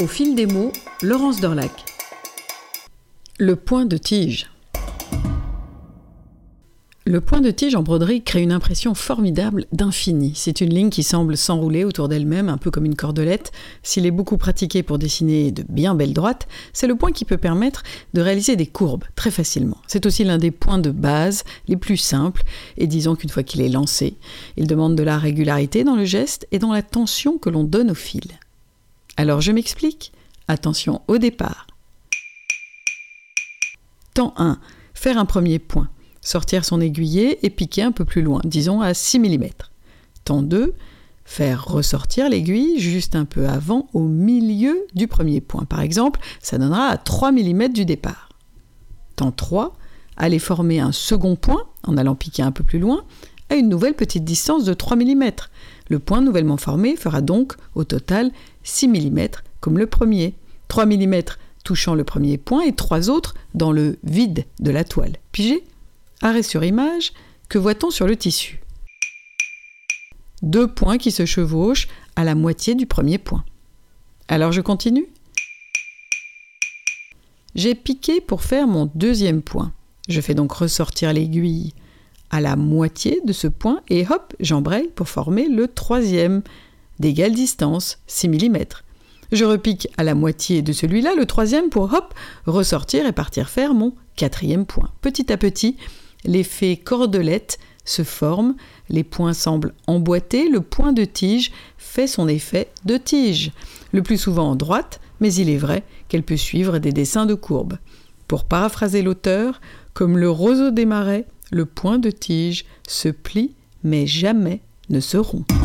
Au fil des mots, Laurence Dorlac. Le point de tige. Le point de tige en broderie crée une impression formidable d'infini. C'est une ligne qui semble s'enrouler autour d'elle-même, un peu comme une cordelette. S'il est beaucoup pratiqué pour dessiner de bien belles droites, c'est le point qui peut permettre de réaliser des courbes très facilement. C'est aussi l'un des points de base les plus simples, et disons qu'une fois qu'il est lancé, il demande de la régularité dans le geste et dans la tension que l'on donne au fil. Alors je m'explique. Attention au départ. Temps 1. Faire un premier point. Sortir son aiguillet et piquer un peu plus loin, disons à 6 mm. Temps 2. Faire ressortir l'aiguille juste un peu avant au milieu du premier point. Par exemple, ça donnera à 3 mm du départ. Temps 3. Aller former un second point en allant piquer un peu plus loin à une nouvelle petite distance de 3 mm. Le point nouvellement formé fera donc au total 6 mm comme le premier, 3 mm touchant le premier point et trois autres dans le vide de la toile. Pigé? Arrêt sur image, que voit-on sur le tissu? Deux points qui se chevauchent à la moitié du premier point. Alors je continue? J'ai piqué pour faire mon deuxième point. Je fais donc ressortir l'aiguille à la moitié de ce point et hop, j'embraye pour former le troisième, d'égale distance, 6 mm. Je repique à la moitié de celui-là, le troisième, pour hop, ressortir et partir faire mon quatrième point. Petit à petit, l'effet cordelette se forme, les points semblent emboîtés, le point de tige fait son effet de tige, le plus souvent en droite, mais il est vrai qu'elle peut suivre des dessins de courbes. Pour paraphraser l'auteur, comme le roseau des marais, le point de tige se plie mais jamais ne se rompt.